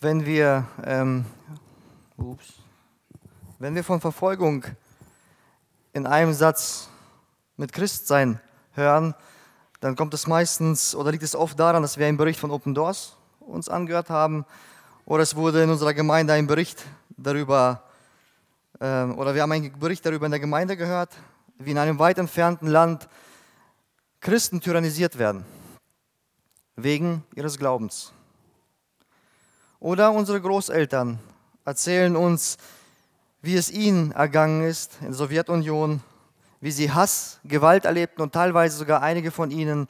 wenn wir, ähm, ups, wenn wir von Verfolgung in einem Satz mit Christsein hören, dann kommt es meistens oder liegt es oft daran, dass wir einen Bericht von Open Doors uns angehört haben oder es wurde in unserer Gemeinde ein Bericht darüber äh, oder wir haben einen Bericht darüber in der Gemeinde gehört, wie in einem weit entfernten Land Christen tyrannisiert werden wegen ihres Glaubens. Oder unsere Großeltern erzählen uns, wie es ihnen ergangen ist in der Sowjetunion, wie sie Hass, Gewalt erlebten und teilweise sogar einige von ihnen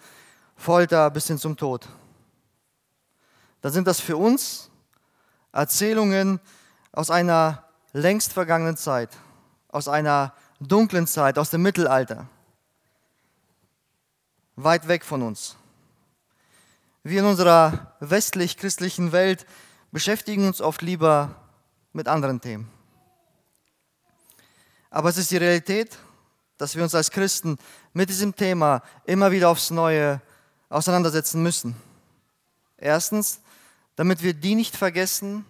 Folter bis hin zum Tod. Dann sind das für uns Erzählungen aus einer längst vergangenen Zeit, aus einer dunklen Zeit, aus dem Mittelalter, weit weg von uns. Wir in unserer westlich-christlichen Welt beschäftigen uns oft lieber mit anderen Themen. Aber es ist die Realität, dass wir uns als Christen mit diesem Thema immer wieder aufs Neue auseinandersetzen müssen. Erstens, damit wir die nicht vergessen,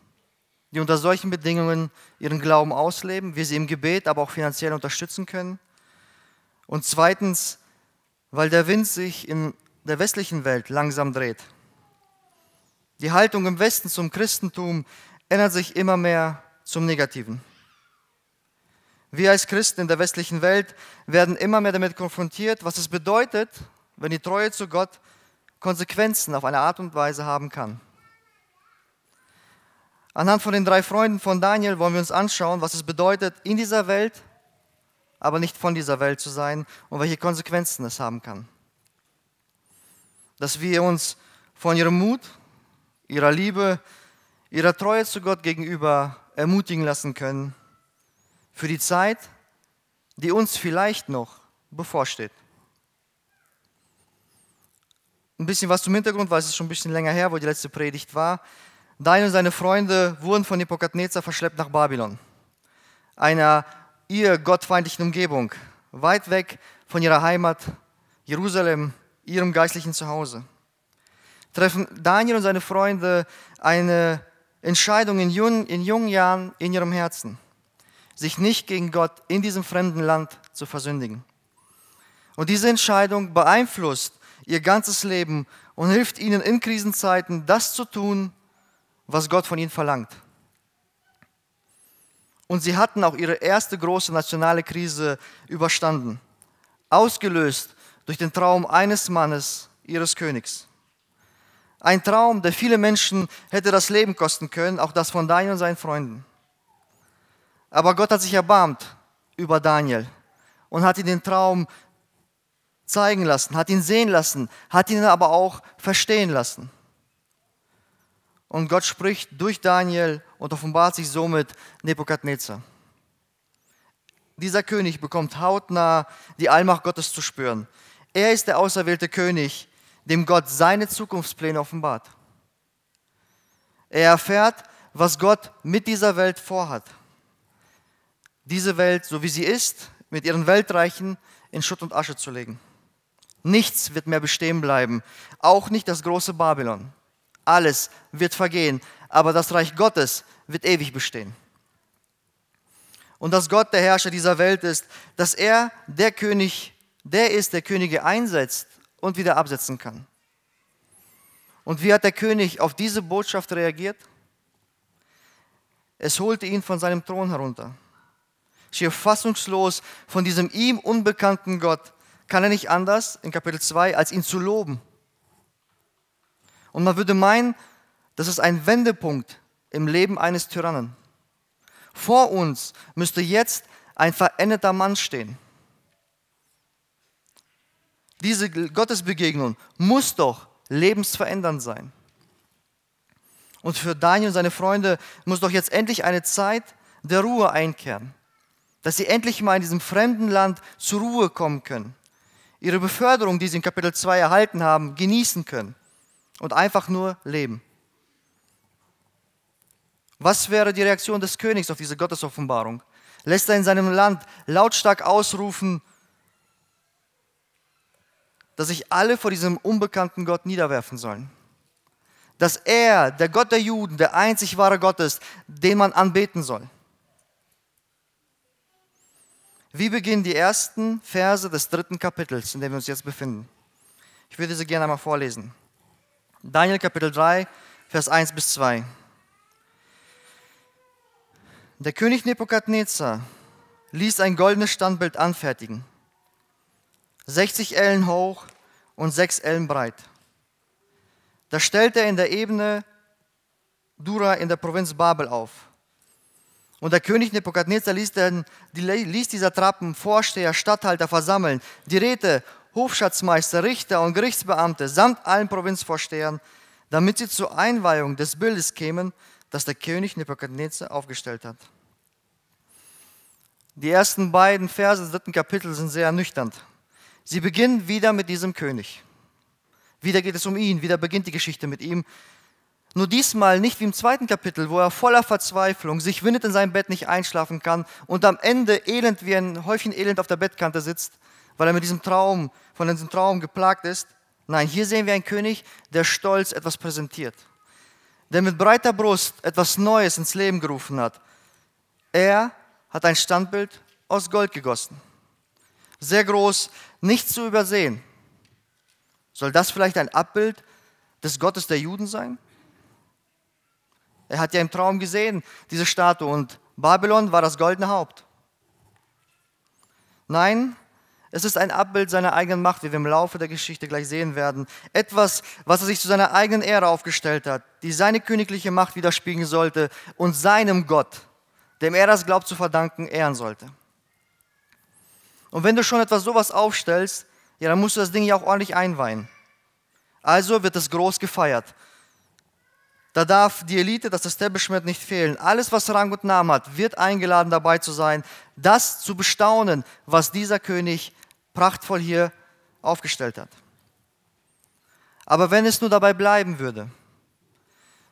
die unter solchen Bedingungen ihren Glauben ausleben, wir sie im Gebet, aber auch finanziell unterstützen können. Und zweitens, weil der Wind sich in der westlichen Welt langsam dreht. Die Haltung im Westen zum Christentum ändert sich immer mehr zum Negativen. Wir als Christen in der westlichen Welt werden immer mehr damit konfrontiert, was es bedeutet, wenn die Treue zu Gott Konsequenzen auf eine Art und Weise haben kann. Anhand von den drei Freunden von Daniel wollen wir uns anschauen, was es bedeutet, in dieser Welt, aber nicht von dieser Welt zu sein und welche Konsequenzen es haben kann. Dass wir uns von ihrem Mut, ihrer Liebe, ihrer Treue zu Gott gegenüber ermutigen lassen können für die Zeit, die uns vielleicht noch bevorsteht. Ein bisschen was zum Hintergrund, weil es ist schon ein bisschen länger her, wo die letzte Predigt war. Daniel und seine Freunde wurden von Nebukadnezar verschleppt nach Babylon, einer ihr gottfeindlichen Umgebung, weit weg von ihrer Heimat, Jerusalem, ihrem geistlichen Zuhause. Treffen Daniel und seine Freunde eine Entscheidung in jungen, in jungen Jahren in ihrem Herzen sich nicht gegen Gott in diesem fremden Land zu versündigen. Und diese Entscheidung beeinflusst ihr ganzes Leben und hilft ihnen in Krisenzeiten das zu tun, was Gott von ihnen verlangt. Und sie hatten auch ihre erste große nationale Krise überstanden, ausgelöst durch den Traum eines Mannes, ihres Königs. Ein Traum, der viele Menschen hätte das Leben kosten können, auch das von Daniel und seinen Freunden. Aber Gott hat sich erbarmt über Daniel und hat ihn den Traum zeigen lassen, hat ihn sehen lassen, hat ihn aber auch verstehen lassen. Und Gott spricht durch Daniel und offenbart sich somit Nebukadnezar. Dieser König bekommt hautnah die Allmacht Gottes zu spüren. Er ist der auserwählte König, dem Gott seine Zukunftspläne offenbart. Er erfährt, was Gott mit dieser Welt vorhat diese Welt, so wie sie ist, mit ihren Weltreichen in Schutt und Asche zu legen. Nichts wird mehr bestehen bleiben, auch nicht das große Babylon. Alles wird vergehen, aber das Reich Gottes wird ewig bestehen. Und dass Gott der Herrscher dieser Welt ist, dass er der König, der ist, der Könige einsetzt und wieder absetzen kann. Und wie hat der König auf diese Botschaft reagiert? Es holte ihn von seinem Thron herunter schier fassungslos von diesem ihm unbekannten Gott, kann er nicht anders in Kapitel 2, als ihn zu loben. Und man würde meinen, das ist ein Wendepunkt im Leben eines Tyrannen. Vor uns müsste jetzt ein veränderter Mann stehen. Diese Gottesbegegnung muss doch lebensverändernd sein. Und für Daniel und seine Freunde muss doch jetzt endlich eine Zeit der Ruhe einkehren dass sie endlich mal in diesem fremden Land zur Ruhe kommen können, ihre Beförderung, die sie in Kapitel 2 erhalten haben, genießen können und einfach nur leben. Was wäre die Reaktion des Königs auf diese Gottesoffenbarung? Lässt er in seinem Land lautstark ausrufen, dass sich alle vor diesem unbekannten Gott niederwerfen sollen? dass er, der Gott der Juden, der einzig wahre Gott ist, den man anbeten soll. Wie beginnen die ersten Verse des dritten Kapitels, in dem wir uns jetzt befinden? Ich würde sie gerne einmal vorlesen. Daniel Kapitel 3, Vers 1 bis 2. Der König Nebukadnezar ließ ein goldenes Standbild anfertigen, 60 Ellen hoch und 6 Ellen breit. Das stellte er in der Ebene Dura in der Provinz Babel auf. Und der König Nebukadnezar ließ, den, ließ dieser Trappen Vorsteher, Statthalter versammeln, die Räte, Hofschatzmeister, Richter und Gerichtsbeamte samt allen Provinzvorstehern, damit sie zur Einweihung des Bildes kämen, das der König Nebukadnezar aufgestellt hat. Die ersten beiden Verse des dritten Kapitels sind sehr ernüchternd. Sie beginnen wieder mit diesem König. Wieder geht es um ihn, wieder beginnt die Geschichte mit ihm. Nur diesmal nicht wie im zweiten Kapitel, wo er voller Verzweiflung sich windet in seinem Bett nicht einschlafen kann und am Ende elend wie ein Häufchen Elend auf der Bettkante sitzt, weil er mit diesem Traum, von diesem Traum geplagt ist. Nein, hier sehen wir einen König, der stolz etwas präsentiert, der mit breiter Brust etwas Neues ins Leben gerufen hat. Er hat ein Standbild aus Gold gegossen. Sehr groß, nicht zu übersehen. Soll das vielleicht ein Abbild des Gottes der Juden sein? Er hat ja im Traum gesehen, diese Statue, und Babylon war das goldene Haupt. Nein, es ist ein Abbild seiner eigenen Macht, wie wir im Laufe der Geschichte gleich sehen werden. Etwas, was er sich zu seiner eigenen Ehre aufgestellt hat, die seine königliche Macht widerspiegeln sollte und seinem Gott, dem er das glaubt zu verdanken, ehren sollte. Und wenn du schon etwas sowas aufstellst, ja, dann musst du das Ding ja auch ordentlich einweihen. Also wird es groß gefeiert. Da darf die Elite, das Establishment nicht fehlen. Alles, was Rang und Namen hat, wird eingeladen dabei zu sein, das zu bestaunen, was dieser König prachtvoll hier aufgestellt hat. Aber wenn es nur dabei bleiben würde,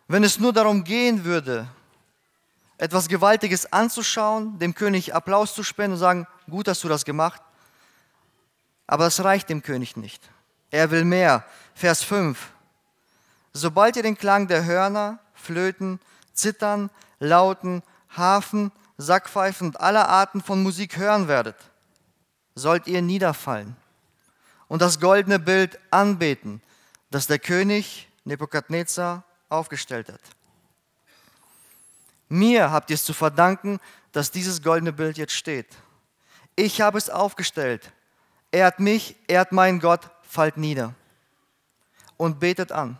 wenn es nur darum gehen würde, etwas Gewaltiges anzuschauen, dem König Applaus zu spenden und sagen, gut hast du das gemacht. Aber das reicht dem König nicht. Er will mehr. Vers 5. Sobald ihr den Klang der Hörner, Flöten, Zittern, Lauten, Hafen, Sackpfeifen und aller Arten von Musik hören werdet, sollt ihr niederfallen und das goldene Bild anbeten, das der König Nebukadnezar aufgestellt hat. Mir habt ihr es zu verdanken, dass dieses goldene Bild jetzt steht. Ich habe es aufgestellt. Ehrt mich, ehrt meinen Gott, fallt nieder und betet an.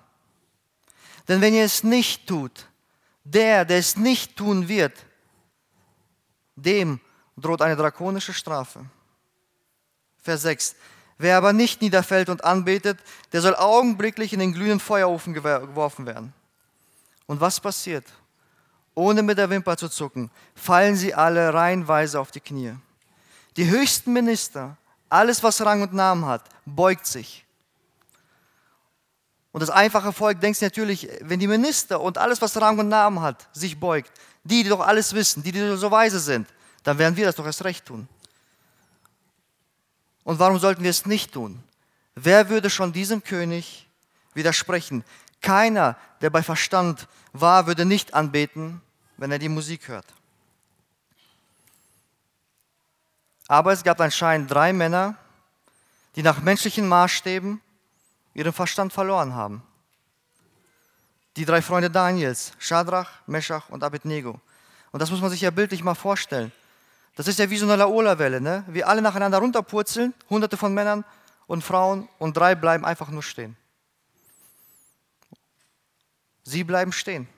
Denn wenn ihr es nicht tut, der, der es nicht tun wird, dem droht eine drakonische Strafe. Vers 6. Wer aber nicht niederfällt und anbetet, der soll augenblicklich in den glühenden Feuerofen geworfen werden. Und was passiert? Ohne mit der Wimper zu zucken, fallen sie alle reihenweise auf die Knie. Die höchsten Minister, alles was Rang und Namen hat, beugt sich. Und das einfache Volk denkt natürlich, wenn die Minister und alles was Rang und Namen hat, sich beugt, die, die doch alles wissen, die, die so weise sind, dann werden wir das doch erst recht tun. Und warum sollten wir es nicht tun? Wer würde schon diesem König widersprechen? Keiner, der bei Verstand war, würde nicht anbeten, wenn er die Musik hört. Aber es gab anscheinend drei Männer, die nach menschlichen Maßstäben ihren Verstand verloren haben. Die drei Freunde Daniels, Shadrach, Meshach und Abednego. Und das muss man sich ja bildlich mal vorstellen. Das ist ja wie so eine Laola-Welle, ne? Wir alle nacheinander runterpurzeln, hunderte von Männern und Frauen und drei bleiben einfach nur stehen. Sie bleiben stehen.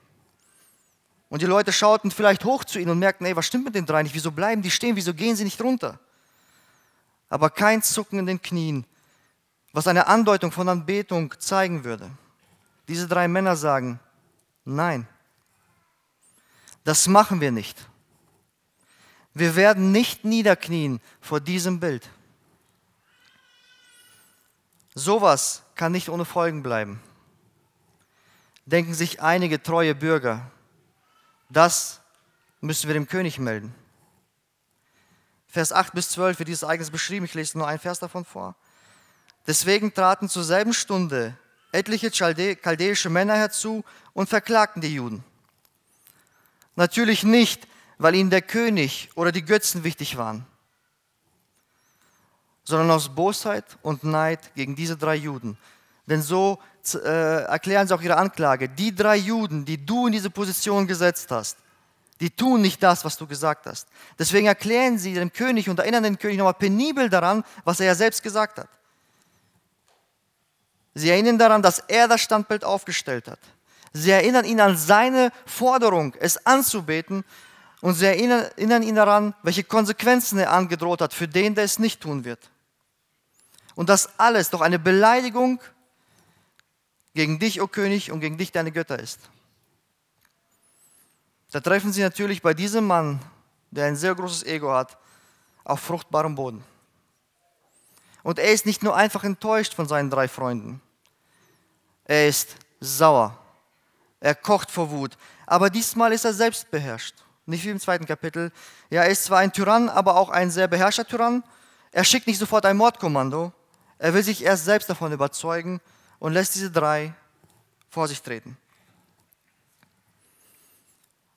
Und die Leute schauten vielleicht hoch zu ihnen und merkten, ey, was stimmt mit den drei nicht? Wieso bleiben die stehen? Wieso gehen sie nicht runter? Aber kein Zucken in den Knien, was eine Andeutung von Anbetung zeigen würde. Diese drei Männer sagen, nein, das machen wir nicht. Wir werden nicht niederknien vor diesem Bild. Sowas kann nicht ohne Folgen bleiben. Denken sich einige treue Bürger, das müssen wir dem König melden. Vers 8 bis 12 wird dieses Ereignis beschrieben. Ich lese nur einen Vers davon vor. Deswegen traten zur selben Stunde etliche chaldäische Männer herzu und verklagten die Juden. Natürlich nicht, weil ihnen der König oder die Götzen wichtig waren, sondern aus Bosheit und Neid gegen diese drei Juden. Denn so äh, erklären sie auch ihre Anklage. Die drei Juden, die du in diese Position gesetzt hast, die tun nicht das, was du gesagt hast. Deswegen erklären sie dem König und erinnern den König nochmal penibel daran, was er ja selbst gesagt hat. Sie erinnern daran, dass er das Standbild aufgestellt hat. Sie erinnern ihn an seine Forderung, es anzubeten. Und sie erinnern, ihn daran, welche Konsequenzen er angedroht hat für den, der es nicht tun wird. Und das alles doch eine Beleidigung gegen dich, o oh König, und gegen dich, deine Götter ist. Da treffen sie natürlich bei diesem Mann, der ein sehr großes Ego hat, auf fruchtbarem Boden. Und er ist nicht nur einfach enttäuscht von seinen drei Freunden. Er ist sauer. Er kocht vor Wut. Aber diesmal ist er selbst beherrscht. Nicht wie im zweiten Kapitel. Ja, er ist zwar ein Tyrann, aber auch ein sehr beherrschter Tyrann. Er schickt nicht sofort ein Mordkommando. Er will sich erst selbst davon überzeugen und lässt diese drei vor sich treten.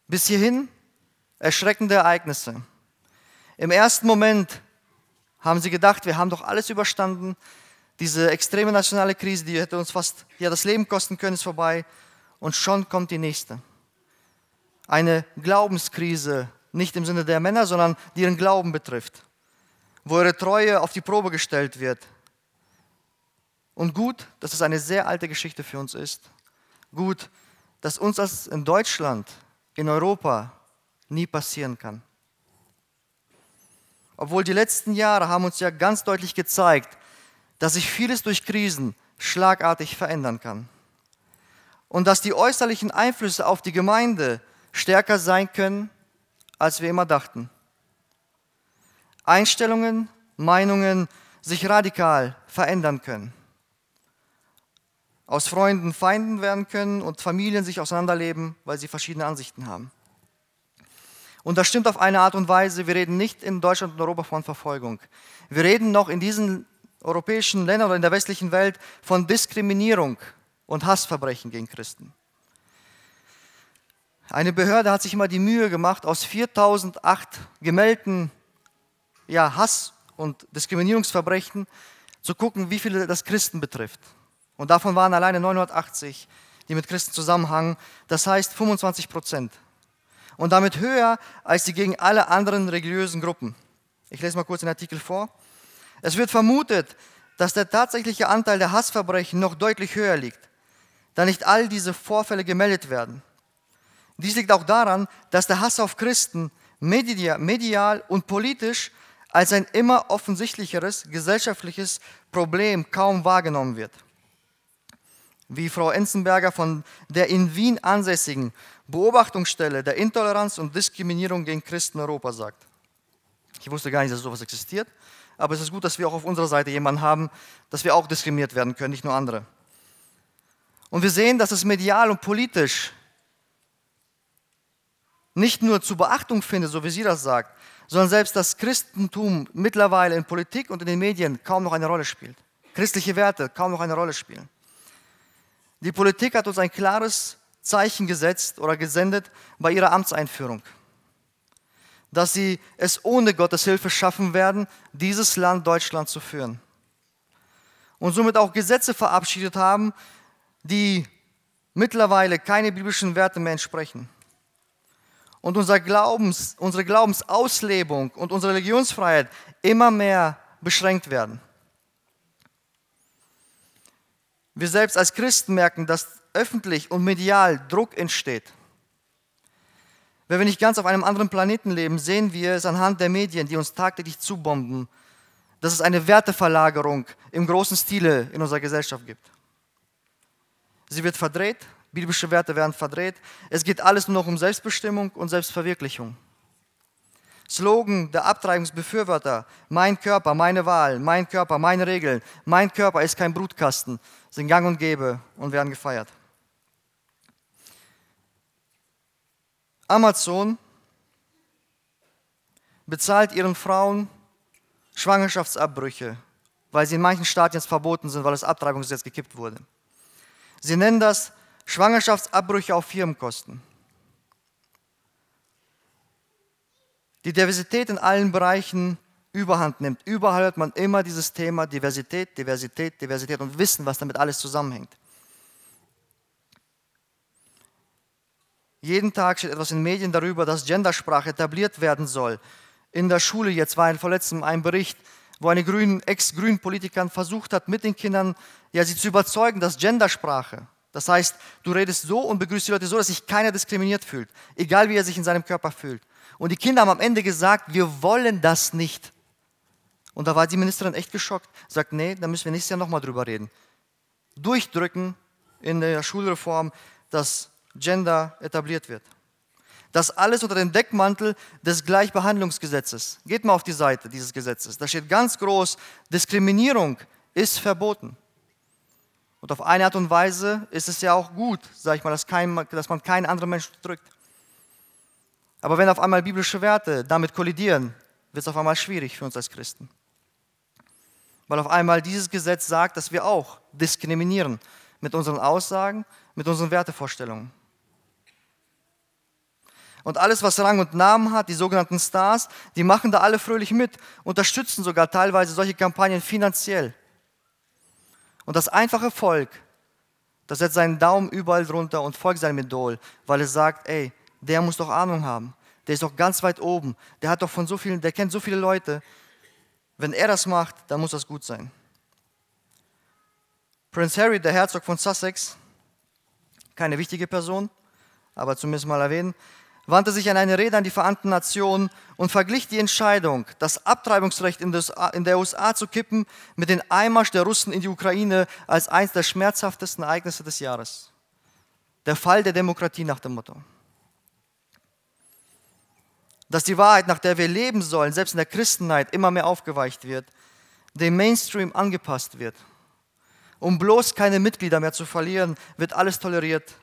Bis hierhin erschreckende Ereignisse. Im ersten Moment haben sie gedacht, wir haben doch alles überstanden. Diese extreme nationale Krise, die hätte uns fast ja, das Leben kosten können, ist vorbei. Und schon kommt die nächste. Eine Glaubenskrise, nicht im Sinne der Männer, sondern die ihren Glauben betrifft, wo ihre Treue auf die Probe gestellt wird. Und gut, dass es eine sehr alte Geschichte für uns ist. Gut, dass uns das in Deutschland, in Europa nie passieren kann. Obwohl die letzten Jahre haben uns ja ganz deutlich gezeigt, dass sich vieles durch Krisen schlagartig verändern kann. Und dass die äußerlichen Einflüsse auf die Gemeinde stärker sein können, als wir immer dachten. Einstellungen, Meinungen sich radikal verändern können. Aus Freunden Feinden werden können und Familien sich auseinanderleben, weil sie verschiedene Ansichten haben. Und das stimmt auf eine Art und Weise. Wir reden nicht in Deutschland und Europa von Verfolgung. Wir reden noch in diesen europäischen Ländern oder in der westlichen Welt von Diskriminierung und Hassverbrechen gegen Christen. Eine Behörde hat sich immer die Mühe gemacht, aus 4008 gemeldeten ja, Hass- und Diskriminierungsverbrechen zu gucken, wie viele das Christen betrifft. Und davon waren alleine 980, die mit Christen zusammenhangen. Das heißt 25 Prozent. Und damit höher als die gegen alle anderen religiösen Gruppen. Ich lese mal kurz den Artikel vor. Es wird vermutet, dass der tatsächliche Anteil der Hassverbrechen noch deutlich höher liegt, da nicht all diese Vorfälle gemeldet werden. Dies liegt auch daran, dass der Hass auf Christen medial und politisch als ein immer offensichtlicheres gesellschaftliches Problem kaum wahrgenommen wird. Wie Frau Enzenberger von der in Wien ansässigen Beobachtungsstelle der Intoleranz und Diskriminierung gegen Christen Europa sagt. Ich wusste gar nicht, dass sowas existiert aber es ist gut, dass wir auch auf unserer Seite jemanden haben, dass wir auch diskriminiert werden können, nicht nur andere. Und wir sehen, dass es medial und politisch nicht nur zu Beachtung findet, so wie sie das sagt, sondern selbst das Christentum mittlerweile in Politik und in den Medien kaum noch eine Rolle spielt. Christliche Werte kaum noch eine Rolle spielen. Die Politik hat uns ein klares Zeichen gesetzt oder gesendet bei ihrer Amtseinführung dass sie es ohne Gottes Hilfe schaffen werden, dieses Land Deutschland zu führen. Und somit auch Gesetze verabschiedet haben, die mittlerweile keine biblischen Werte mehr entsprechen. Und unser Glaubens, unsere Glaubensauslebung und unsere Religionsfreiheit immer mehr beschränkt werden. Wir selbst als Christen merken, dass öffentlich und medial Druck entsteht. Wenn wir nicht ganz auf einem anderen Planeten leben, sehen wir es anhand der Medien, die uns tagtäglich zubomben, dass es eine Werteverlagerung im großen Stile in unserer Gesellschaft gibt. Sie wird verdreht, biblische Werte werden verdreht. Es geht alles nur noch um Selbstbestimmung und Selbstverwirklichung. Slogan der Abtreibungsbefürworter, mein Körper, meine Wahl, mein Körper, meine Regeln, mein Körper ist kein Brutkasten, sind gang und gäbe und werden gefeiert. Amazon bezahlt ihren Frauen Schwangerschaftsabbrüche, weil sie in manchen Staaten jetzt verboten sind, weil das Abtreibungsgesetz gekippt wurde. Sie nennen das Schwangerschaftsabbrüche auf Firmenkosten. Die Diversität in allen Bereichen überhand nimmt. Überall hört man immer dieses Thema Diversität, Diversität, Diversität und wissen, was damit alles zusammenhängt. Jeden Tag steht etwas in den Medien darüber, dass Gendersprache etabliert werden soll. In der Schule jetzt war vor letztem ein Bericht, wo eine Grün, Ex-Grün-Politikerin versucht hat, mit den Kindern ja, sie zu überzeugen, dass Gendersprache, das heißt, du redest so und begrüßt die Leute so, dass sich keiner diskriminiert fühlt, egal wie er sich in seinem Körper fühlt. Und die Kinder haben am Ende gesagt, wir wollen das nicht. Und da war die Ministerin echt geschockt. Sagt, nee, da müssen wir nächstes Jahr nochmal drüber reden. Durchdrücken in der Schulreform, dass Gender etabliert wird. Das alles unter dem Deckmantel des Gleichbehandlungsgesetzes. Geht mal auf die Seite dieses Gesetzes. Da steht ganz groß, Diskriminierung ist verboten. Und auf eine Art und Weise ist es ja auch gut, sage ich mal, dass, kein, dass man keinen anderen Menschen drückt. Aber wenn auf einmal biblische Werte damit kollidieren, wird es auf einmal schwierig für uns als Christen. Weil auf einmal dieses Gesetz sagt, dass wir auch diskriminieren mit unseren Aussagen, mit unseren Wertevorstellungen. Und alles, was Rang und Namen hat, die sogenannten Stars, die machen da alle fröhlich mit, unterstützen sogar teilweise solche Kampagnen finanziell. Und das einfache Volk, das setzt seinen Daumen überall drunter und folgt seinem Idol, weil es sagt, ey, der muss doch Ahnung haben. Der ist doch ganz weit oben. Der hat doch von so vielen, der kennt so viele Leute. Wenn er das macht, dann muss das gut sein. Prince Harry, der Herzog von Sussex, keine wichtige Person, aber zumindest mal erwähnen, wandte sich an eine Rede an die Vereinten Nationen und verglich die Entscheidung, das Abtreibungsrecht in der USA zu kippen, mit dem Einmarsch der Russen in die Ukraine als eines der schmerzhaftesten Ereignisse des Jahres. Der Fall der Demokratie nach dem Motto dass die Wahrheit, nach der wir leben sollen, selbst in der Christenheit immer mehr aufgeweicht wird, dem Mainstream angepasst wird. Um bloß keine Mitglieder mehr zu verlieren, wird alles toleriert,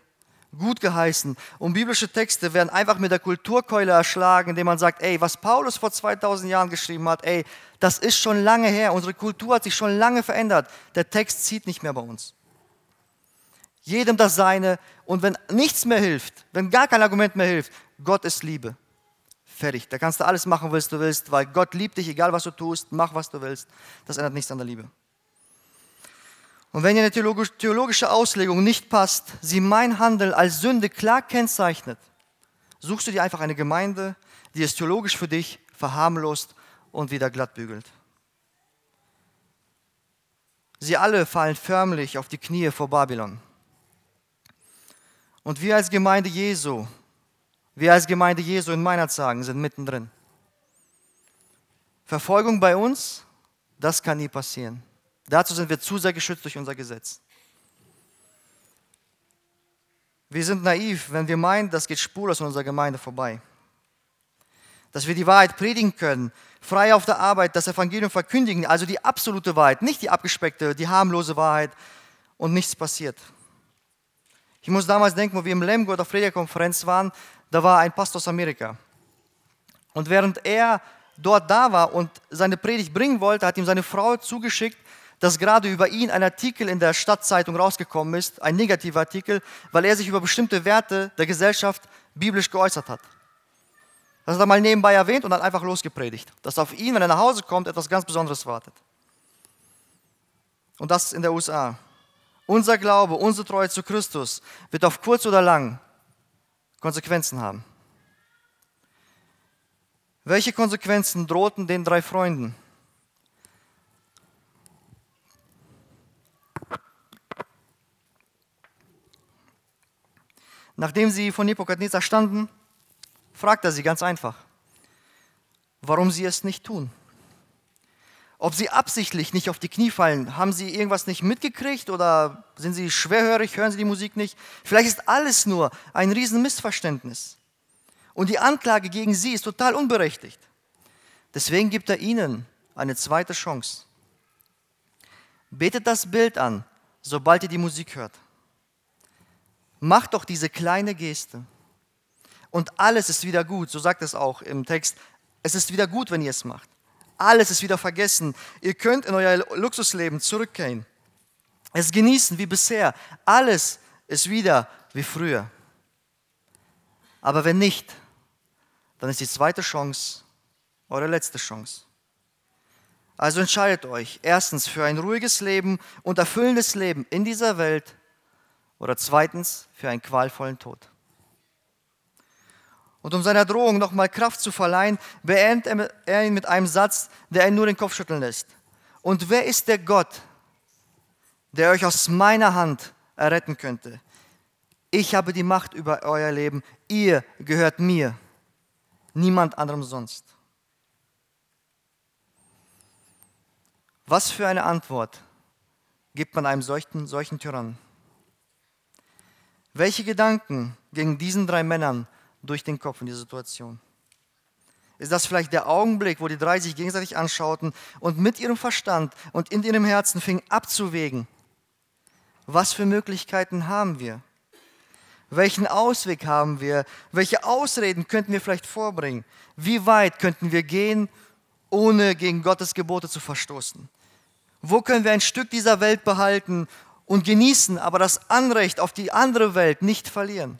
gut geheißen. Und biblische Texte werden einfach mit der Kulturkeule erschlagen, indem man sagt, ey, was Paulus vor 2000 Jahren geschrieben hat, ey, das ist schon lange her, unsere Kultur hat sich schon lange verändert. Der Text zieht nicht mehr bei uns. Jedem das Seine. Und wenn nichts mehr hilft, wenn gar kein Argument mehr hilft, Gott ist Liebe. Fertig. Da kannst du alles machen, was du willst, weil Gott liebt dich, egal was du tust, mach was du willst. Das ändert nichts an der Liebe. Und wenn dir eine theologische Auslegung nicht passt, sie mein Handeln als Sünde klar kennzeichnet, suchst du dir einfach eine Gemeinde, die es theologisch für dich verharmlost und wieder glatt bügelt. Sie alle fallen förmlich auf die Knie vor Babylon. Und wir als Gemeinde Jesu wir als Gemeinde Jesu in Meinerzagen sind mittendrin. Verfolgung bei uns, das kann nie passieren. Dazu sind wir zu sehr geschützt durch unser Gesetz. Wir sind naiv, wenn wir meinen, das geht spurlos in unserer Gemeinde vorbei. Dass wir die Wahrheit predigen können, frei auf der Arbeit, das Evangelium verkündigen, also die absolute Wahrheit, nicht die abgespeckte, die harmlose Wahrheit und nichts passiert. Ich muss damals denken, wo wir im Lemgo auf der Konferenz waren, da war ein Pastor aus Amerika. Und während er dort da war und seine Predigt bringen wollte, hat ihm seine Frau zugeschickt, dass gerade über ihn ein Artikel in der Stadtzeitung rausgekommen ist, ein negativer Artikel, weil er sich über bestimmte Werte der Gesellschaft biblisch geäußert hat. Das hat er mal nebenbei erwähnt und dann einfach losgepredigt, dass auf ihn, wenn er nach Hause kommt, etwas ganz Besonderes wartet. Und das in der USA. Unser Glaube, unsere Treue zu Christus wird auf kurz oder lang Konsequenzen haben. Welche Konsequenzen drohten den drei Freunden? Nachdem sie von Nebukadnezar standen, fragt er sie ganz einfach, warum sie es nicht tun. Ob sie absichtlich nicht auf die Knie fallen, haben sie irgendwas nicht mitgekriegt oder sind sie schwerhörig, hören sie die Musik nicht? Vielleicht ist alles nur ein Riesenmissverständnis. Und die Anklage gegen sie ist total unberechtigt. Deswegen gibt er ihnen eine zweite Chance. Betet das Bild an, sobald ihr die Musik hört. Macht doch diese kleine Geste. Und alles ist wieder gut, so sagt es auch im Text. Es ist wieder gut, wenn ihr es macht. Alles ist wieder vergessen. Ihr könnt in euer Luxusleben zurückkehren. es genießen wie bisher. Alles ist wieder wie früher. Aber wenn nicht, dann ist die zweite Chance eure letzte Chance. Also entscheidet euch erstens für ein ruhiges Leben und erfüllendes Leben in dieser Welt oder zweitens für einen qualvollen Tod. Und um seiner Drohung nochmal Kraft zu verleihen, beendet er ihn mit einem Satz, der ihn nur den Kopf schütteln lässt. Und wer ist der Gott, der euch aus meiner Hand erretten könnte? Ich habe die Macht über euer Leben. Ihr gehört mir, niemand anderem sonst. Was für eine Antwort gibt man einem solchen, solchen Tyrannen? Welche Gedanken gingen diesen drei Männern durch den Kopf in dieser Situation? Ist das vielleicht der Augenblick, wo die drei sich gegenseitig anschauten und mit ihrem Verstand und in ihrem Herzen fingen abzuwägen, was für Möglichkeiten haben wir? Welchen Ausweg haben wir? Welche Ausreden könnten wir vielleicht vorbringen? Wie weit könnten wir gehen, ohne gegen Gottes Gebote zu verstoßen? Wo können wir ein Stück dieser Welt behalten und genießen, aber das Anrecht auf die andere Welt nicht verlieren?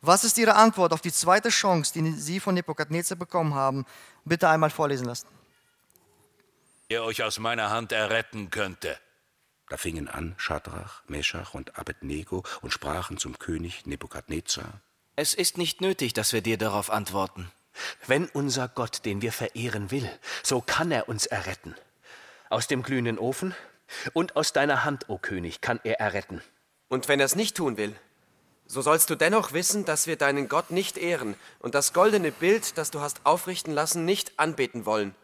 Was ist Ihre Antwort auf die zweite Chance, die Sie von Nebukadnezar bekommen haben? Bitte einmal vorlesen lassen. Ihr euch aus meiner Hand erretten könnte. Da fingen an Schadrach, Meschach und Abednego und sprachen zum König Nebukadnezar. Es ist nicht nötig, dass wir dir darauf antworten. Wenn unser Gott, den wir verehren will, so kann er uns erretten. Aus dem glühenden Ofen und aus deiner Hand, o oh König, kann er erretten. Und wenn er es nicht tun will, so sollst du dennoch wissen, dass wir deinen Gott nicht ehren und das goldene Bild, das du hast aufrichten lassen, nicht anbeten wollen.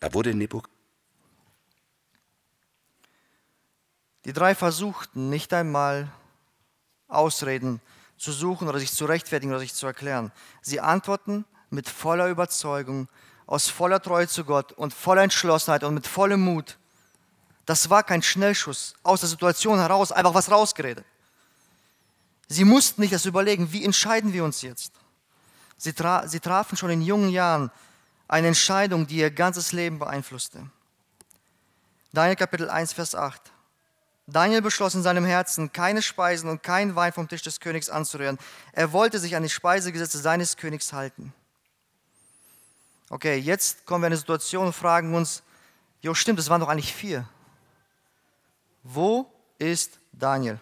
Da wurde Nebuk Die drei versuchten nicht einmal Ausreden zu suchen oder sich zu rechtfertigen oder sich zu erklären. Sie antworten mit voller Überzeugung, aus voller Treue zu Gott und voller Entschlossenheit und mit vollem Mut. Das war kein Schnellschuss aus der Situation heraus, einfach was rausgeredet. Sie mussten nicht das überlegen, wie entscheiden wir uns jetzt. Sie, tra sie trafen schon in jungen Jahren eine Entscheidung, die ihr ganzes Leben beeinflusste. Daniel Kapitel 1, Vers 8. Daniel beschloss in seinem Herzen, keine Speisen und kein Wein vom Tisch des Königs anzurühren. Er wollte sich an die Speisegesetze seines Königs halten. Okay, jetzt kommen wir in eine Situation und fragen uns, jo stimmt, es waren doch eigentlich vier. Wo ist Daniel?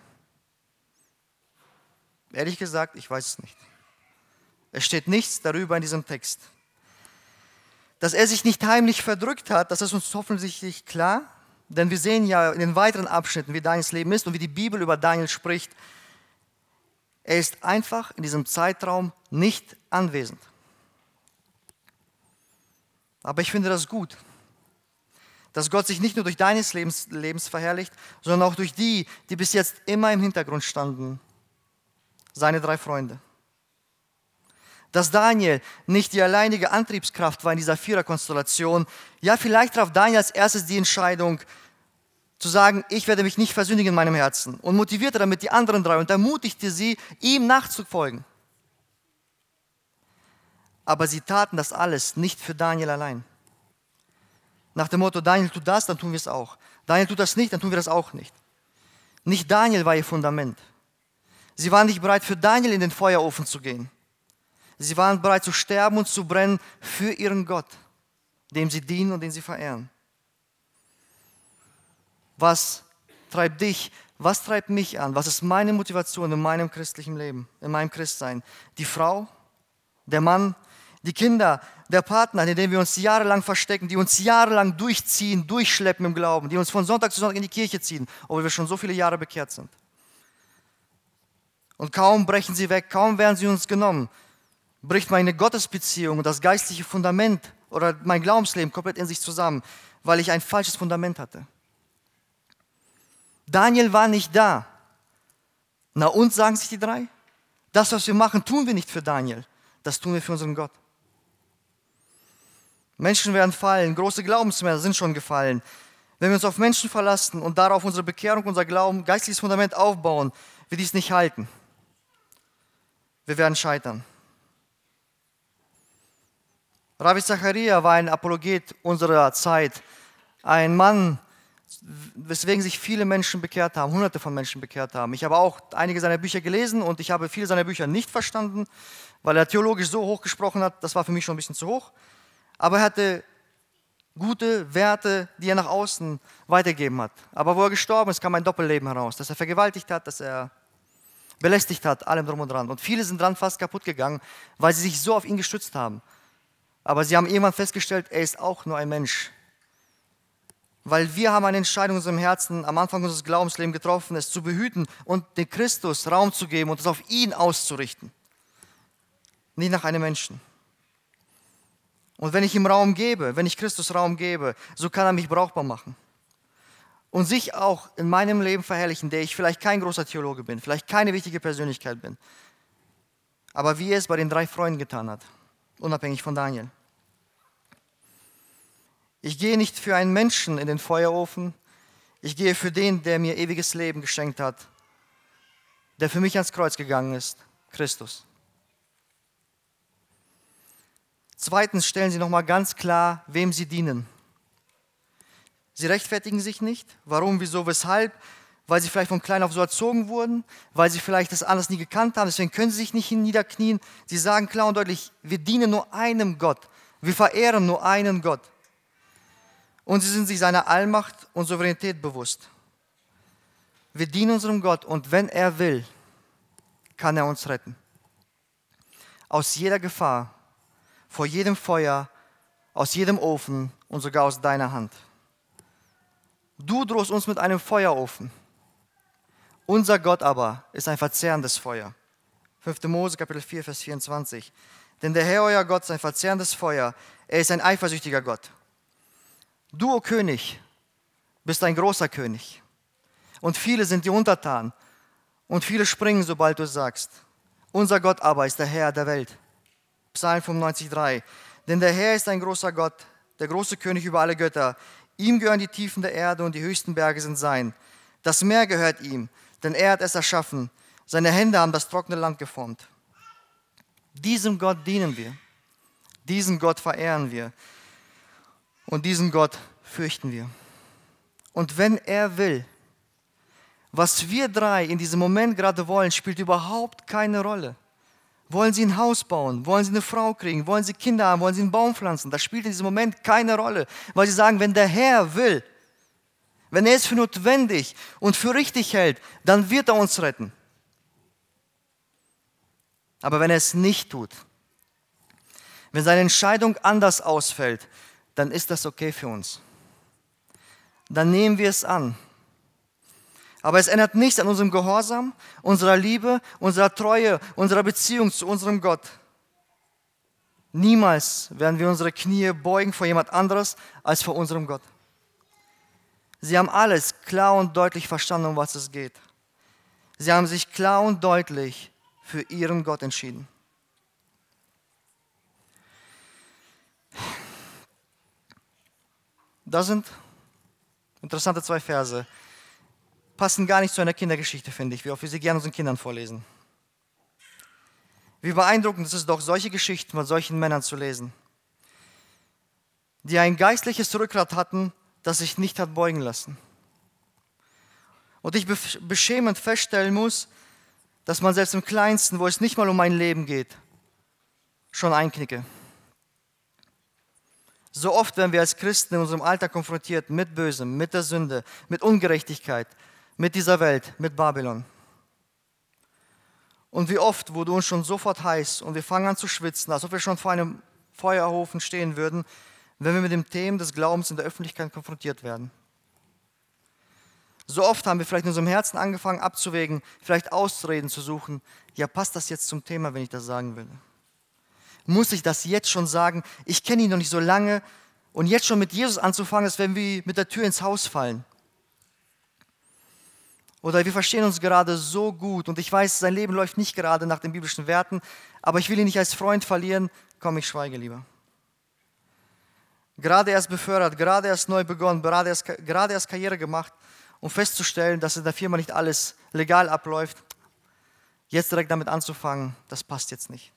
Ehrlich gesagt, ich weiß es nicht. Es steht nichts darüber in diesem Text. Dass er sich nicht heimlich verdrückt hat, das ist uns offensichtlich klar. Denn wir sehen ja in den weiteren Abschnitten, wie Daniels Leben ist und wie die Bibel über Daniel spricht. Er ist einfach in diesem Zeitraum nicht anwesend. Aber ich finde das gut, dass Gott sich nicht nur durch deines Lebens, Lebens verherrlicht, sondern auch durch die, die bis jetzt immer im Hintergrund standen, seine drei Freunde. Dass Daniel nicht die alleinige Antriebskraft war in dieser Viererkonstellation. Ja, vielleicht traf Daniel als erstes die Entscheidung, zu sagen, ich werde mich nicht versündigen in meinem Herzen und motivierte damit die anderen drei und ermutigte sie, ihm nachzufolgen. Aber sie taten das alles nicht für Daniel allein. Nach dem Motto, Daniel tut das, dann tun wir es auch. Daniel tut das nicht, dann tun wir das auch nicht. Nicht Daniel war ihr Fundament. Sie waren nicht bereit, für Daniel in den Feuerofen zu gehen. Sie waren bereit zu sterben und zu brennen für ihren Gott, dem sie dienen und den sie verehren. Was treibt dich? Was treibt mich an? Was ist meine Motivation in meinem christlichen Leben, in meinem Christsein? Die Frau, der Mann, die Kinder, der Partner, in dem wir uns jahrelang verstecken, die uns jahrelang durchziehen, durchschleppen im Glauben, die uns von Sonntag zu Sonntag in die Kirche ziehen, obwohl wir schon so viele Jahre bekehrt sind. Und kaum brechen sie weg, kaum werden sie uns genommen, bricht meine Gottesbeziehung und das geistliche Fundament oder mein Glaubensleben komplett in sich zusammen, weil ich ein falsches Fundament hatte. Daniel war nicht da. Na und, sagen sich die drei? Das, was wir machen, tun wir nicht für Daniel. Das tun wir für unseren Gott. Menschen werden fallen, große Glaubensmänner sind schon gefallen. Wenn wir uns auf Menschen verlassen und darauf unsere Bekehrung, unser Glauben, geistliches Fundament aufbauen, wir dies nicht halten. Wir werden scheitern. Ravi Zacharia war ein Apologet unserer Zeit, ein Mann, weswegen sich viele Menschen bekehrt haben, hunderte von Menschen bekehrt haben. Ich habe auch einige seiner Bücher gelesen und ich habe viele seiner Bücher nicht verstanden, weil er theologisch so hoch gesprochen hat, das war für mich schon ein bisschen zu hoch. Aber er hatte gute Werte, die er nach außen weitergegeben hat. Aber wo er gestorben ist, kam ein Doppelleben heraus, dass er vergewaltigt hat, dass er belästigt hat, allem drum und dran. Und viele sind dran fast kaputt gegangen, weil sie sich so auf ihn gestützt haben. Aber sie haben irgendwann festgestellt, er ist auch nur ein Mensch. Weil wir haben eine Entscheidung in unserem Herzen am Anfang unseres Glaubenslebens getroffen, es zu behüten und dem Christus Raum zu geben und es auf ihn auszurichten. Nicht nach einem Menschen. Und wenn ich ihm Raum gebe, wenn ich Christus Raum gebe, so kann er mich brauchbar machen. Und sich auch in meinem Leben verherrlichen, der ich vielleicht kein großer Theologe bin, vielleicht keine wichtige Persönlichkeit bin. Aber wie er es bei den drei Freunden getan hat, unabhängig von Daniel. Ich gehe nicht für einen Menschen in den Feuerofen, ich gehe für den, der mir ewiges Leben geschenkt hat, der für mich ans Kreuz gegangen ist, Christus. Zweitens stellen Sie nochmal ganz klar, wem Sie dienen. Sie rechtfertigen sich nicht. Warum, wieso, weshalb? Weil sie vielleicht von klein auf so erzogen wurden, weil sie vielleicht das alles nie gekannt haben. Deswegen können sie sich nicht niederknien. Sie sagen klar und deutlich, wir dienen nur einem Gott. Wir verehren nur einen Gott. Und sie sind sich seiner Allmacht und Souveränität bewusst. Wir dienen unserem Gott und wenn er will, kann er uns retten. Aus jeder Gefahr, vor jedem Feuer, aus jedem Ofen und sogar aus deiner Hand. Du drohst uns mit einem Feuerofen. Unser Gott aber ist ein verzehrendes Feuer. 5. Mose Kapitel 4, Vers 24. Denn der Herr, euer Gott, ist ein verzehrendes Feuer. Er ist ein eifersüchtiger Gott. Du, o König, bist ein großer König. Und viele sind dir untertan. Und viele springen, sobald du sagst. Unser Gott aber ist der Herr der Welt. Psalm 95,3. Denn der Herr ist ein großer Gott, der große König über alle Götter. Ihm gehören die Tiefen der Erde und die höchsten Berge sind sein. Das Meer gehört ihm, denn er hat es erschaffen. Seine Hände haben das trockene Land geformt. Diesem Gott dienen wir. Diesen Gott verehren wir. Und diesen Gott fürchten wir. Und wenn er will, was wir drei in diesem Moment gerade wollen, spielt überhaupt keine Rolle. Wollen sie ein Haus bauen? Wollen sie eine Frau kriegen? Wollen sie Kinder haben? Wollen sie einen Baum pflanzen? Das spielt in diesem Moment keine Rolle, weil sie sagen, wenn der Herr will, wenn er es für notwendig und für richtig hält, dann wird er uns retten. Aber wenn er es nicht tut, wenn seine Entscheidung anders ausfällt, dann ist das okay für uns. Dann nehmen wir es an aber es ändert nichts an unserem Gehorsam, unserer Liebe, unserer Treue, unserer Beziehung zu unserem Gott. Niemals werden wir unsere Knie beugen vor jemand anderes als vor unserem Gott. Sie haben alles klar und deutlich verstanden, um was es geht. Sie haben sich klar und deutlich für ihren Gott entschieden. Das sind interessante zwei Verse passen gar nicht zu einer Kindergeschichte, finde ich, wie oft wir sie gerne unseren Kindern vorlesen. Wie beeindruckend ist es doch, solche Geschichten von solchen Männern zu lesen, die ein geistliches Rückgrat hatten, das sich nicht hat beugen lassen. Und ich beschämend feststellen muss, dass man selbst im Kleinsten, wo es nicht mal um mein Leben geht, schon einknicke. So oft werden wir als Christen in unserem Alltag konfrontiert mit Bösem, mit der Sünde, mit Ungerechtigkeit, mit dieser Welt, mit Babylon. Und wie oft wurde uns schon sofort heiß und wir fangen an zu schwitzen, als ob wir schon vor einem Feuerofen stehen würden, wenn wir mit dem Thema des Glaubens in der Öffentlichkeit konfrontiert werden. So oft haben wir vielleicht in unserem Herzen angefangen abzuwägen, vielleicht Ausreden zu suchen. Ja, passt das jetzt zum Thema, wenn ich das sagen würde? Muss ich das jetzt schon sagen? Ich kenne ihn noch nicht so lange und jetzt schon mit Jesus anzufangen, als wenn wir mit der Tür ins Haus fallen. Oder wir verstehen uns gerade so gut und ich weiß, sein Leben läuft nicht gerade nach den biblischen Werten, aber ich will ihn nicht als Freund verlieren. Komm, ich schweige lieber. Gerade erst befördert, gerade erst neu begonnen, gerade erst, gerade erst Karriere gemacht, um festzustellen, dass in der Firma nicht alles legal abläuft. Jetzt direkt damit anzufangen, das passt jetzt nicht.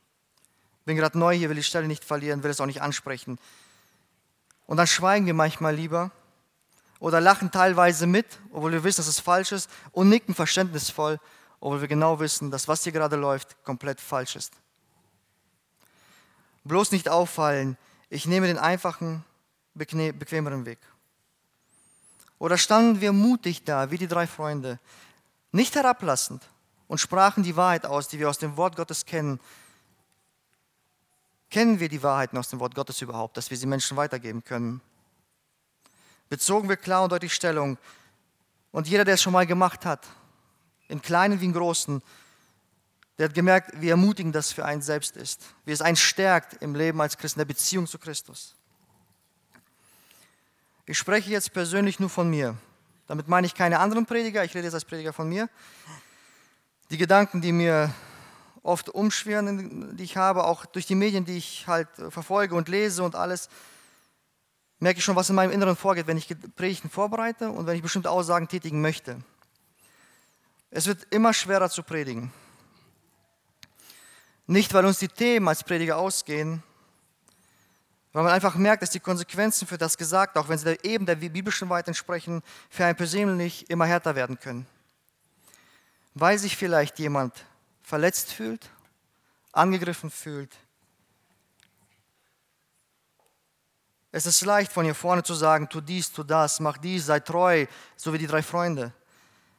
Bin gerade neu hier, will die Stelle nicht verlieren, will es auch nicht ansprechen. Und dann schweigen wir manchmal lieber oder lachen teilweise mit, obwohl wir wissen, dass es falsch ist, und nicken verständnisvoll, obwohl wir genau wissen, dass was hier gerade läuft, komplett falsch ist. Bloß nicht auffallen, ich nehme den einfachen, bequemeren Weg. Oder standen wir mutig da, wie die drei Freunde, nicht herablassend und sprachen die Wahrheit aus, die wir aus dem Wort Gottes kennen. Kennen wir die Wahrheiten aus dem Wort Gottes überhaupt, dass wir sie Menschen weitergeben können? Bezogen wir klar und deutlich Stellung. Und jeder, der es schon mal gemacht hat, in kleinen wie in großen, der hat gemerkt, wie ermutigend das für einen selbst ist, wie es einen stärkt im Leben als Christ, in der Beziehung zu Christus. Ich spreche jetzt persönlich nur von mir. Damit meine ich keine anderen Prediger, ich rede jetzt als Prediger von mir. Die Gedanken, die mir oft umschwirren, die ich habe, auch durch die Medien, die ich halt verfolge und lese und alles, merke ich schon, was in meinem Inneren vorgeht, wenn ich Predigten vorbereite und wenn ich bestimmte Aussagen tätigen möchte. Es wird immer schwerer zu predigen. Nicht, weil uns die Themen als Prediger ausgehen, weil man einfach merkt, dass die Konsequenzen für das Gesagte, auch wenn sie eben der biblischen Wahrheit entsprechen, für einen persönlich immer härter werden können. Weil sich vielleicht jemand verletzt fühlt, angegriffen fühlt. Es ist leicht von hier vorne zu sagen, tu dies, tu das, mach dies, sei treu, so wie die drei Freunde.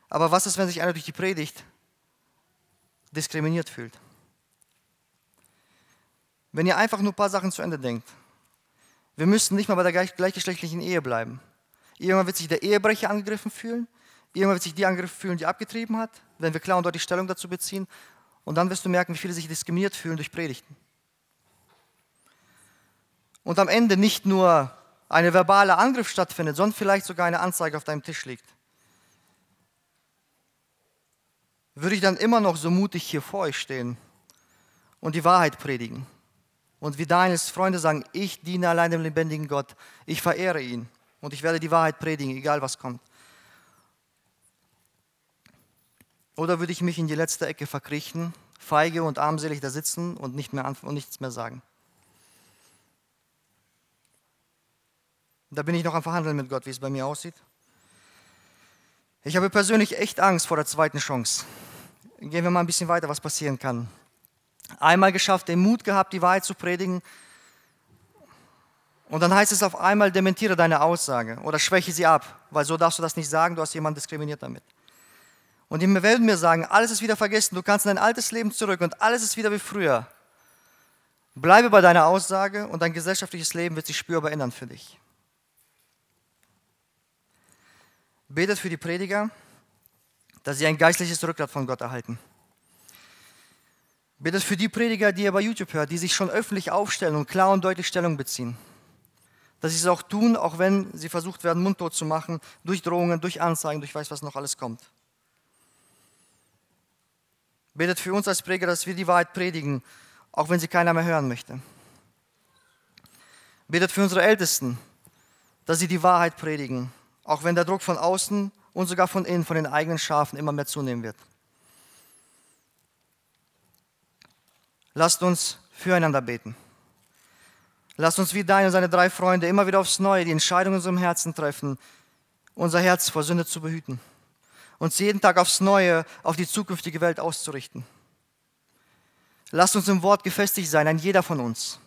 Aber was ist, wenn sich einer durch die Predigt diskriminiert fühlt? Wenn ihr einfach nur ein paar Sachen zu Ende denkt. Wir müssen nicht mal bei der gleichgeschlechtlichen Ehe bleiben. Irgendwann wird sich der Ehebrecher angegriffen fühlen, irgendwann wird sich die angegriffen fühlen, die abgetrieben hat, wenn wir klar und deutlich Stellung dazu beziehen. Und dann wirst du merken, wie viele sich diskriminiert fühlen durch Predigten. Und am Ende nicht nur eine verbale Angriff stattfindet, sondern vielleicht sogar eine Anzeige auf deinem Tisch liegt. Würde ich dann immer noch so mutig hier vor euch stehen und die Wahrheit predigen? Und wie Daniels Freunde sagen, ich diene allein dem lebendigen Gott. Ich verehre ihn und ich werde die Wahrheit predigen, egal was kommt. Oder würde ich mich in die letzte Ecke verkriechen, feige und armselig da sitzen und, nicht mehr und nichts mehr sagen? Da bin ich noch am Verhandeln mit Gott, wie es bei mir aussieht. Ich habe persönlich echt Angst vor der zweiten Chance. Gehen wir mal ein bisschen weiter, was passieren kann. Einmal geschafft, den Mut gehabt, die Wahrheit zu predigen. Und dann heißt es auf einmal, dementiere deine Aussage oder schwäche sie ab, weil so darfst du das nicht sagen, du hast jemanden diskriminiert damit. Und die werden mir sagen, alles ist wieder vergessen, du kannst in dein altes Leben zurück und alles ist wieder wie früher. Bleibe bei deiner Aussage und dein gesellschaftliches Leben wird sich spürbar ändern für dich. Betet für die Prediger, dass sie ein geistliches Rückgrat von Gott erhalten. Betet für die Prediger, die ihr bei YouTube hört, die sich schon öffentlich aufstellen und klar und deutlich Stellung beziehen. Dass sie es auch tun, auch wenn sie versucht werden, mundtot zu machen, durch Drohungen, durch Anzeigen, durch weiß was noch alles kommt. Betet für uns als Prediger, dass wir die Wahrheit predigen, auch wenn sie keiner mehr hören möchte. Betet für unsere Ältesten, dass sie die Wahrheit predigen, auch wenn der Druck von außen und sogar von innen, von den eigenen Schafen immer mehr zunehmen wird. Lasst uns füreinander beten. Lasst uns wie Daniel und seine drei Freunde immer wieder aufs Neue die Entscheidung in unserem Herzen treffen, unser Herz vor Sünde zu behüten, uns jeden Tag aufs Neue auf die zukünftige Welt auszurichten. Lasst uns im Wort gefestigt sein, ein jeder von uns,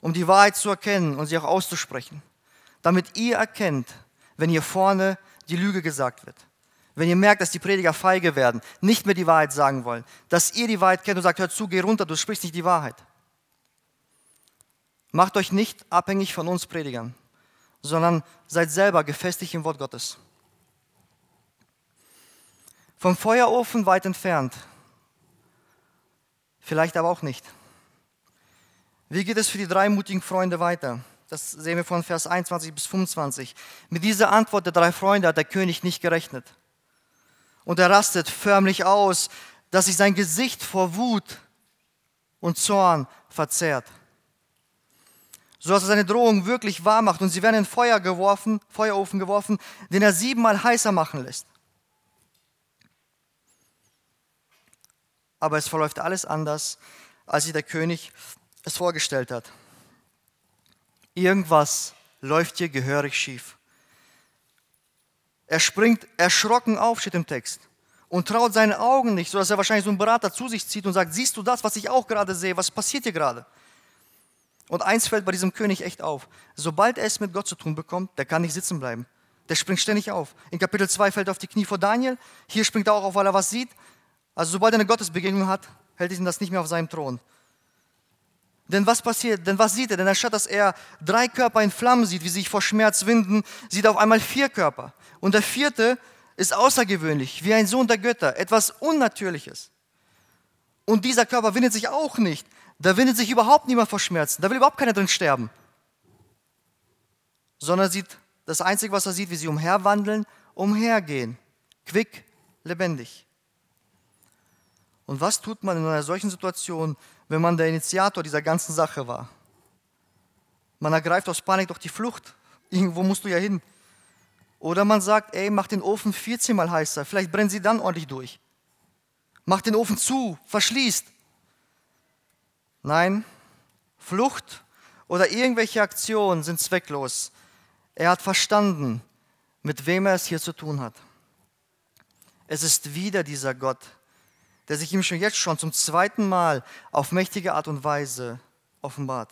um die Wahrheit zu erkennen und sie auch auszusprechen, damit ihr erkennt, wenn hier vorne die Lüge gesagt wird wenn ihr merkt, dass die Prediger feige werden, nicht mehr die Wahrheit sagen wollen, dass ihr die Wahrheit kennt und sagt, hör zu, geh runter, du sprichst nicht die Wahrheit. Macht euch nicht abhängig von uns Predigern, sondern seid selber gefestigt im Wort Gottes. Vom Feuerofen weit entfernt, vielleicht aber auch nicht. Wie geht es für die drei mutigen Freunde weiter? Das sehen wir von Vers 21 bis 25. Mit dieser Antwort der drei Freunde hat der König nicht gerechnet und er rastet förmlich aus, dass sich sein Gesicht vor Wut und Zorn verzerrt. So dass er seine Drohung wirklich wahr macht und sie werden in Feuer geworfen, Feuerofen geworfen, den er siebenmal heißer machen lässt. Aber es verläuft alles anders, als sich der König es vorgestellt hat. Irgendwas läuft hier gehörig schief. Er springt erschrocken auf, steht im Text, und traut seinen Augen nicht, sodass er wahrscheinlich so einen Berater zu sich zieht und sagt, siehst du das, was ich auch gerade sehe, was passiert hier gerade? Und eins fällt bei diesem König echt auf. Sobald er es mit Gott zu tun bekommt, der kann nicht sitzen bleiben. Der springt ständig auf. In Kapitel 2 fällt er auf die Knie vor Daniel. Hier springt er auch auf, weil er was sieht. Also sobald er eine Gottesbegegnung hat, hält ihn das nicht mehr auf seinem Thron. Denn was passiert? Denn was sieht er? Denn anstatt dass er drei Körper in Flammen sieht, wie sie sich vor Schmerz winden, sieht er auf einmal vier Körper. Und der vierte ist außergewöhnlich, wie ein Sohn der Götter, etwas Unnatürliches. Und dieser Körper windet sich auch nicht. Da windet sich überhaupt niemand vor Schmerzen. Da will überhaupt keiner drin sterben. Sondern sieht das Einzige, was er sieht, wie sie umherwandeln, umhergehen. Quick, lebendig. Und was tut man in einer solchen Situation, wenn man der Initiator dieser ganzen Sache war? Man ergreift aus Panik doch die Flucht. Irgendwo musst du ja hin. Oder man sagt, ey, mach den Ofen 14 mal heißer, vielleicht brennen sie dann ordentlich durch. Mach den Ofen zu, verschließt. Nein, Flucht oder irgendwelche Aktionen sind zwecklos. Er hat verstanden, mit wem er es hier zu tun hat. Es ist wieder dieser Gott, der sich ihm schon jetzt schon zum zweiten Mal auf mächtige Art und Weise offenbart.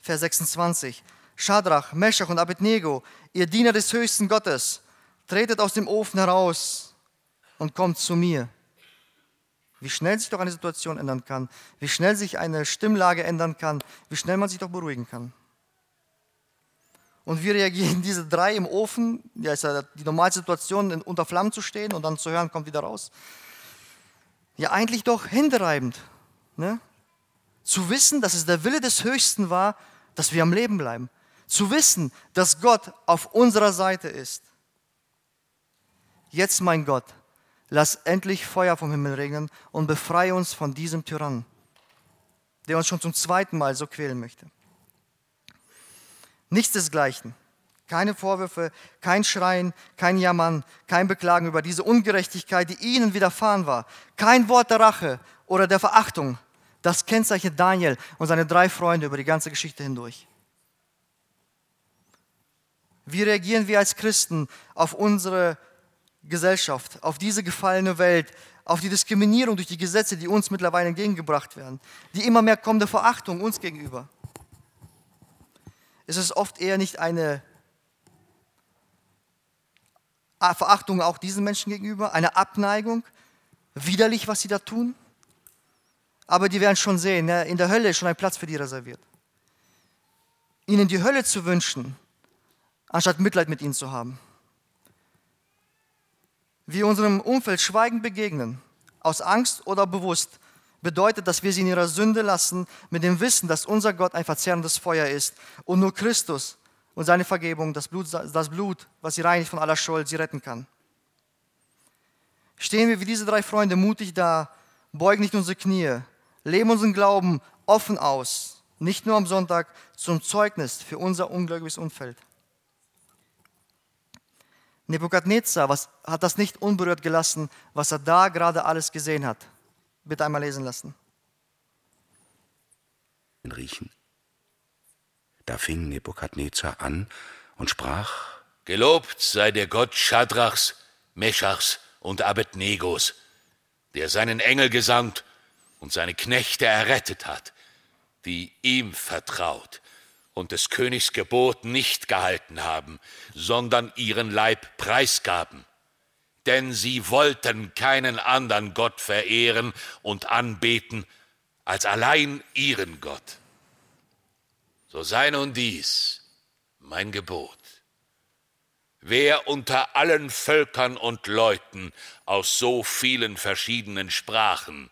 Vers 26. Schadrach, Meschach und Abednego, ihr Diener des höchsten Gottes, tretet aus dem Ofen heraus und kommt zu mir. Wie schnell sich doch eine Situation ändern kann, wie schnell sich eine Stimmlage ändern kann, wie schnell man sich doch beruhigen kann. Und wie reagieren diese drei im Ofen? Ja, ist ja die normale Situation, unter Flammen zu stehen und dann zu hören, kommt wieder raus. Ja, eigentlich doch händereibend. Ne? Zu wissen, dass es der Wille des Höchsten war, dass wir am Leben bleiben. Zu wissen, dass Gott auf unserer Seite ist. Jetzt, mein Gott, lass endlich Feuer vom Himmel regnen und befreie uns von diesem Tyrannen, der uns schon zum zweiten Mal so quälen möchte. Nichts desgleichen. Keine Vorwürfe, kein Schreien, kein Jammern, kein Beklagen über diese Ungerechtigkeit, die ihnen widerfahren war. Kein Wort der Rache oder der Verachtung. Das kennzeichnet Daniel und seine drei Freunde über die ganze Geschichte hindurch. Wie reagieren wir als Christen auf unsere Gesellschaft, auf diese gefallene Welt, auf die Diskriminierung durch die Gesetze, die uns mittlerweile entgegengebracht werden, die immer mehr kommende Verachtung uns gegenüber? Ist es oft eher nicht eine Verachtung auch diesen Menschen gegenüber, eine Abneigung, widerlich, was sie da tun? Aber die werden schon sehen, ne, in der Hölle ist schon ein Platz für die reserviert. Ihnen die Hölle zu wünschen, anstatt Mitleid mit ihnen zu haben. Wir unserem Umfeld schweigend begegnen, aus Angst oder bewusst, bedeutet, dass wir sie in ihrer Sünde lassen, mit dem Wissen, dass unser Gott ein verzehrendes Feuer ist und nur Christus und seine Vergebung, das Blut, das Blut, was sie reinigt von aller Schuld, sie retten kann. Stehen wir wie diese drei Freunde mutig da, beugen nicht unsere Knie, leben unseren Glauben offen aus, nicht nur am Sonntag, zum Zeugnis für unser ungläubiges Umfeld. Nebukadnezar was, hat das nicht unberührt gelassen, was er da gerade alles gesehen hat. Bitte einmal lesen lassen. Riechen. Da fing Nebukadnezar an und sprach: Gelobt sei der Gott Schadrachs, Meschachs und Abednegos, der seinen Engel gesandt und seine Knechte errettet hat, die ihm vertraut und des Königs Gebot nicht gehalten haben, sondern ihren Leib preisgaben. Denn sie wollten keinen anderen Gott verehren und anbeten als allein ihren Gott. So sei nun dies mein Gebot. Wer unter allen Völkern und Leuten aus so vielen verschiedenen Sprachen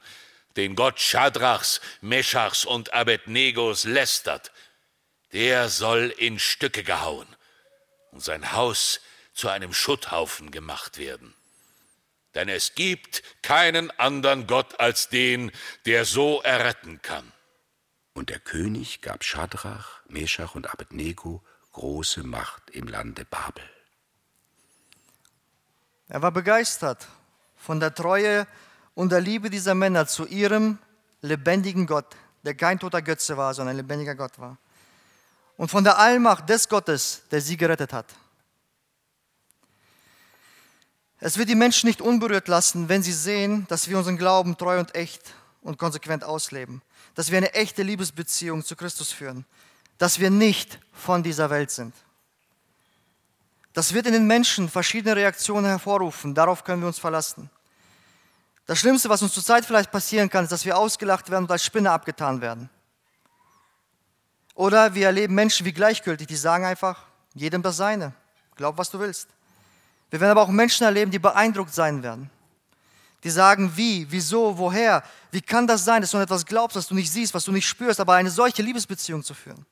den Gott Schadrachs, Meschachs und Abednegos lästert, der soll in Stücke gehauen und sein Haus zu einem Schutthaufen gemacht werden. Denn es gibt keinen anderen Gott als den, der so erretten kann. Und der König gab Schadrach, Meschach und Abednego große Macht im Lande Babel. Er war begeistert von der Treue und der Liebe dieser Männer zu ihrem lebendigen Gott, der kein toter Götze war, sondern ein lebendiger Gott war und von der Allmacht des Gottes, der sie gerettet hat. Es wird die Menschen nicht unberührt lassen, wenn sie sehen, dass wir unseren Glauben treu und echt und konsequent ausleben, dass wir eine echte Liebesbeziehung zu Christus führen, dass wir nicht von dieser Welt sind. Das wird in den Menschen verschiedene Reaktionen hervorrufen, darauf können wir uns verlassen. Das Schlimmste, was uns zurzeit vielleicht passieren kann, ist, dass wir ausgelacht werden und als Spinner abgetan werden. Oder wir erleben Menschen wie gleichgültig, die sagen einfach, jedem das Seine, glaub, was du willst. Wir werden aber auch Menschen erleben, die beeindruckt sein werden. Die sagen, wie, wieso, woher, wie kann das sein, dass du an etwas glaubst, was du nicht siehst, was du nicht spürst, aber eine solche Liebesbeziehung zu führen.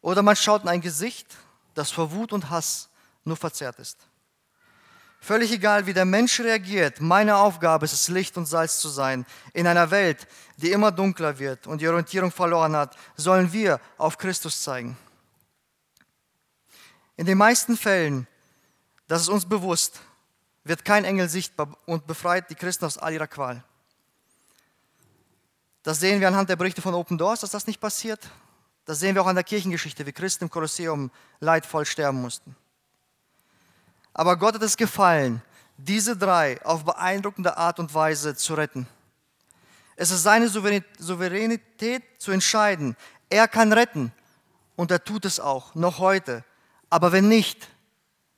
Oder man schaut in ein Gesicht, das vor Wut und Hass nur verzerrt ist. Völlig egal, wie der Mensch reagiert, meine Aufgabe ist es, Licht und Salz zu sein. In einer Welt, die immer dunkler wird und die Orientierung verloren hat, sollen wir auf Christus zeigen. In den meisten Fällen, das ist uns bewusst, wird kein Engel sichtbar und befreit die Christen aus all ihrer Qual. Das sehen wir anhand der Berichte von Open Doors, dass das nicht passiert. Das sehen wir auch an der Kirchengeschichte, wie Christen im Kolosseum leidvoll sterben mussten. Aber Gott hat es gefallen, diese drei auf beeindruckende Art und Weise zu retten. Es ist seine Souveränität zu entscheiden. Er kann retten und er tut es auch, noch heute. Aber wenn nicht,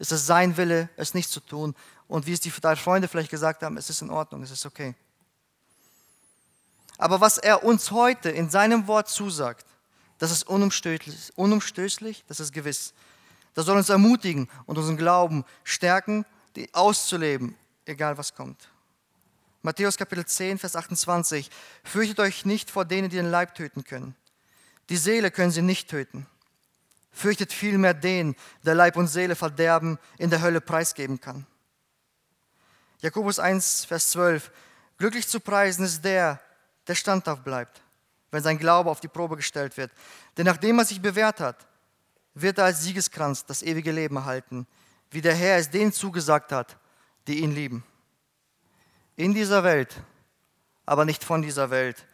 ist es sein Wille, es nicht zu tun. Und wie es die drei Freunde vielleicht gesagt haben, es ist in Ordnung, es ist okay. Aber was er uns heute in seinem Wort zusagt, das ist unumstößlich, unumstößlich das ist gewiss. Das soll uns ermutigen und unseren Glauben stärken, die auszuleben, egal was kommt. Matthäus Kapitel 10, Vers 28. Fürchtet euch nicht vor denen, die den Leib töten können. Die Seele können sie nicht töten. Fürchtet vielmehr den, der Leib und Seele verderben in der Hölle preisgeben kann. Jakobus 1, Vers 12. Glücklich zu preisen ist der, der standhaft bleibt, wenn sein Glaube auf die Probe gestellt wird. Denn nachdem er sich bewährt hat, wird er als Siegeskranz das ewige Leben erhalten, wie der Herr es denen zugesagt hat, die ihn lieben. In dieser Welt, aber nicht von dieser Welt.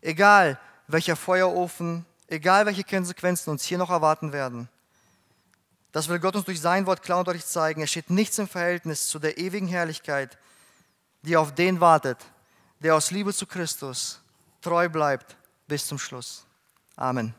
Egal welcher Feuerofen, egal welche Konsequenzen uns hier noch erwarten werden. Das will Gott uns durch sein Wort klar und deutlich zeigen. Es steht nichts im Verhältnis zu der ewigen Herrlichkeit, die auf den wartet, der aus Liebe zu Christus treu bleibt bis zum Schluss. Amen.